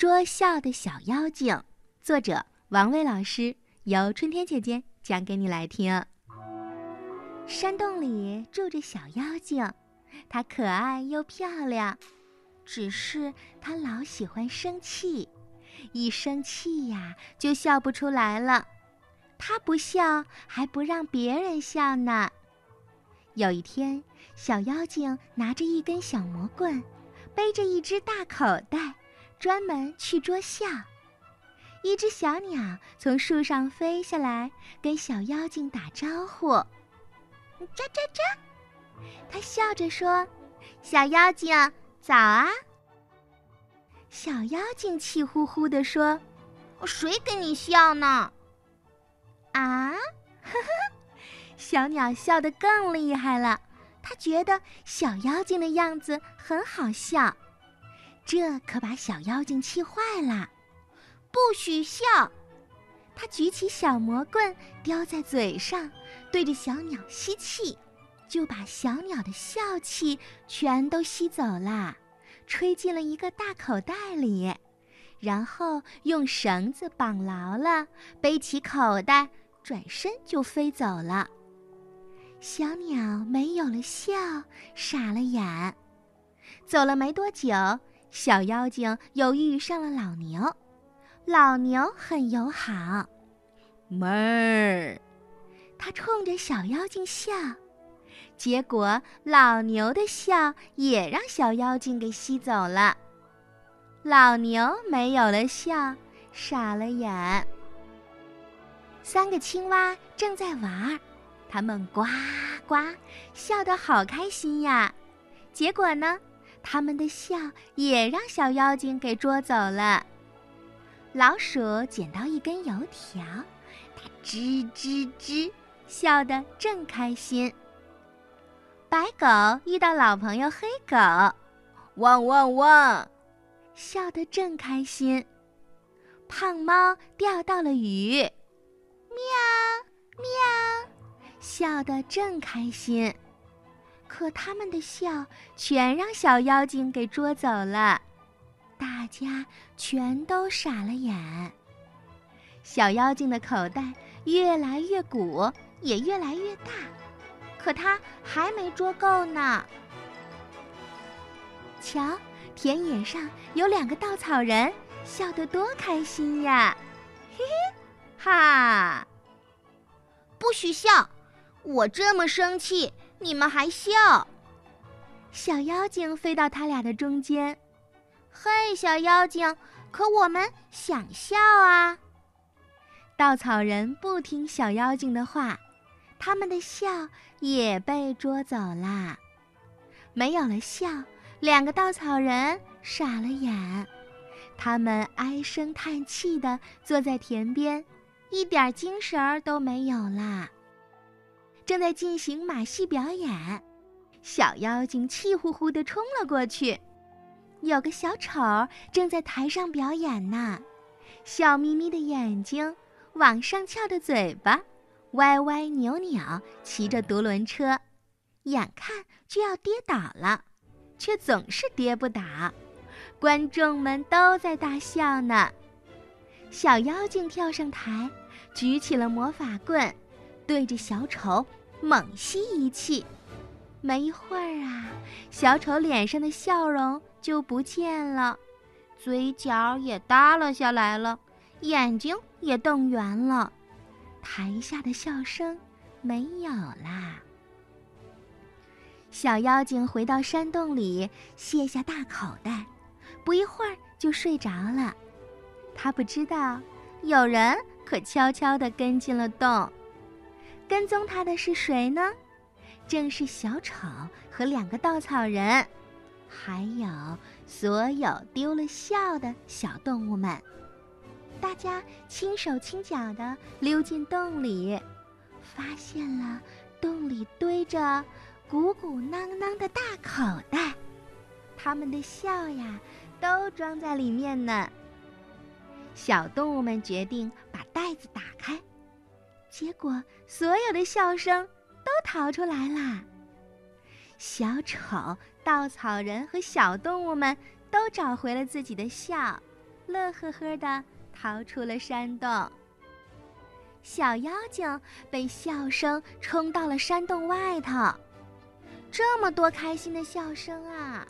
捉笑的小妖精，作者王卫老师，由春天姐姐讲给你来听。山洞里住着小妖精，她可爱又漂亮，只是她老喜欢生气，一生气呀就笑不出来了。她不笑还不让别人笑呢。有一天，小妖精拿着一根小魔棍，背着一只大口袋，专门去捉笑。一只小鸟从树上飞下来，跟小妖精打招呼。喳喳喳，它笑着说：“小妖精，早啊！”小妖精气呼呼地说：“谁跟你笑呢？”啊，呵呵，小鸟笑得更厉害了。它觉得小妖精的样子很好笑，这可把小妖精气坏了。不许笑！他举起小魔棍，叼在嘴上，对着小鸟吸气，就把小鸟的笑气全都吸走了，吹进了一个大口袋里，然后用绳子绑牢了，背起口袋，转身就飞走了。小鸟没有了笑，傻了眼。走了没多久，小妖精又遇上了老牛。老牛很友好，妹儿，他冲着小妖精笑，结果老牛的笑也让小妖精给吸走了。老牛没有了笑，傻了眼。三个青蛙正在玩儿，它们呱呱笑得好开心呀。结果呢，他们的笑也让小妖精给捉走了。老鼠捡到一根油条，它吱吱吱笑得正开心。白狗遇到老朋友黑狗，汪汪汪，笑得正开心。胖猫钓到了鱼，喵喵，笑得正开心。可他们的笑全让小妖精给捉走了。大家全都傻了眼。小妖精的口袋越来越鼓，也越来越大，可它还没捉够呢。瞧，田野上有两个稻草人，笑得多开心呀！嘿嘿，哈！不许笑！我这么生气，你们还笑？小妖精飞到他俩的中间。嘿，小妖精，可我们想笑啊！稻草人不听小妖精的话，他们的笑也被捉走了。没有了笑，两个稻草人傻了眼，他们唉声叹气地坐在田边，一点精神儿都没有啦。正在进行马戏表演，小妖精气呼呼地冲了过去。有个小丑正在台上表演呢，笑眯眯的眼睛，往上翘的嘴巴，歪歪扭扭，骑着独轮车，眼看就要跌倒了，却总是跌不倒。观众们都在大笑呢。小妖精跳上台，举起了魔法棍，对着小丑猛吸一气。没一会儿啊，小丑脸上的笑容就不见了，嘴角也耷拉下来了，眼睛也瞪圆了，台下的笑声没有啦。小妖精回到山洞里，卸下大口袋，不一会儿就睡着了。他不知道，有人可悄悄地跟进了洞。跟踪他的是谁呢？正是小丑和两个稻草人，还有所有丢了笑的小动物们。大家轻手轻脚地溜进洞里，发现了洞里堆着鼓鼓囊囊的大口袋，他们的笑呀都装在里面呢。小动物们决定把袋子打开，结果所有的笑声。都逃出来啦！小丑、稻草人和小动物们都找回了自己的笑，乐呵呵地逃出了山洞。小妖精被笑声冲到了山洞外头，这么多开心的笑声啊！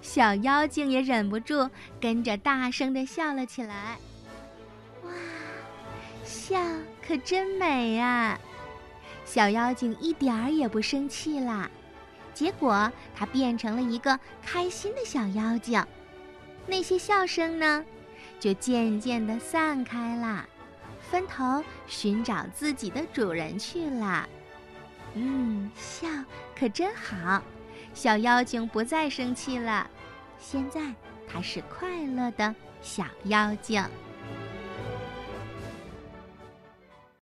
小妖精也忍不住跟着大声地笑了起来。哇，笑可真美呀！小妖精一点儿也不生气啦，结果它变成了一个开心的小妖精。那些笑声呢，就渐渐地散开了，分头寻找自己的主人去了。嗯，笑可真好。小妖精不再生气了，现在它是快乐的小妖精。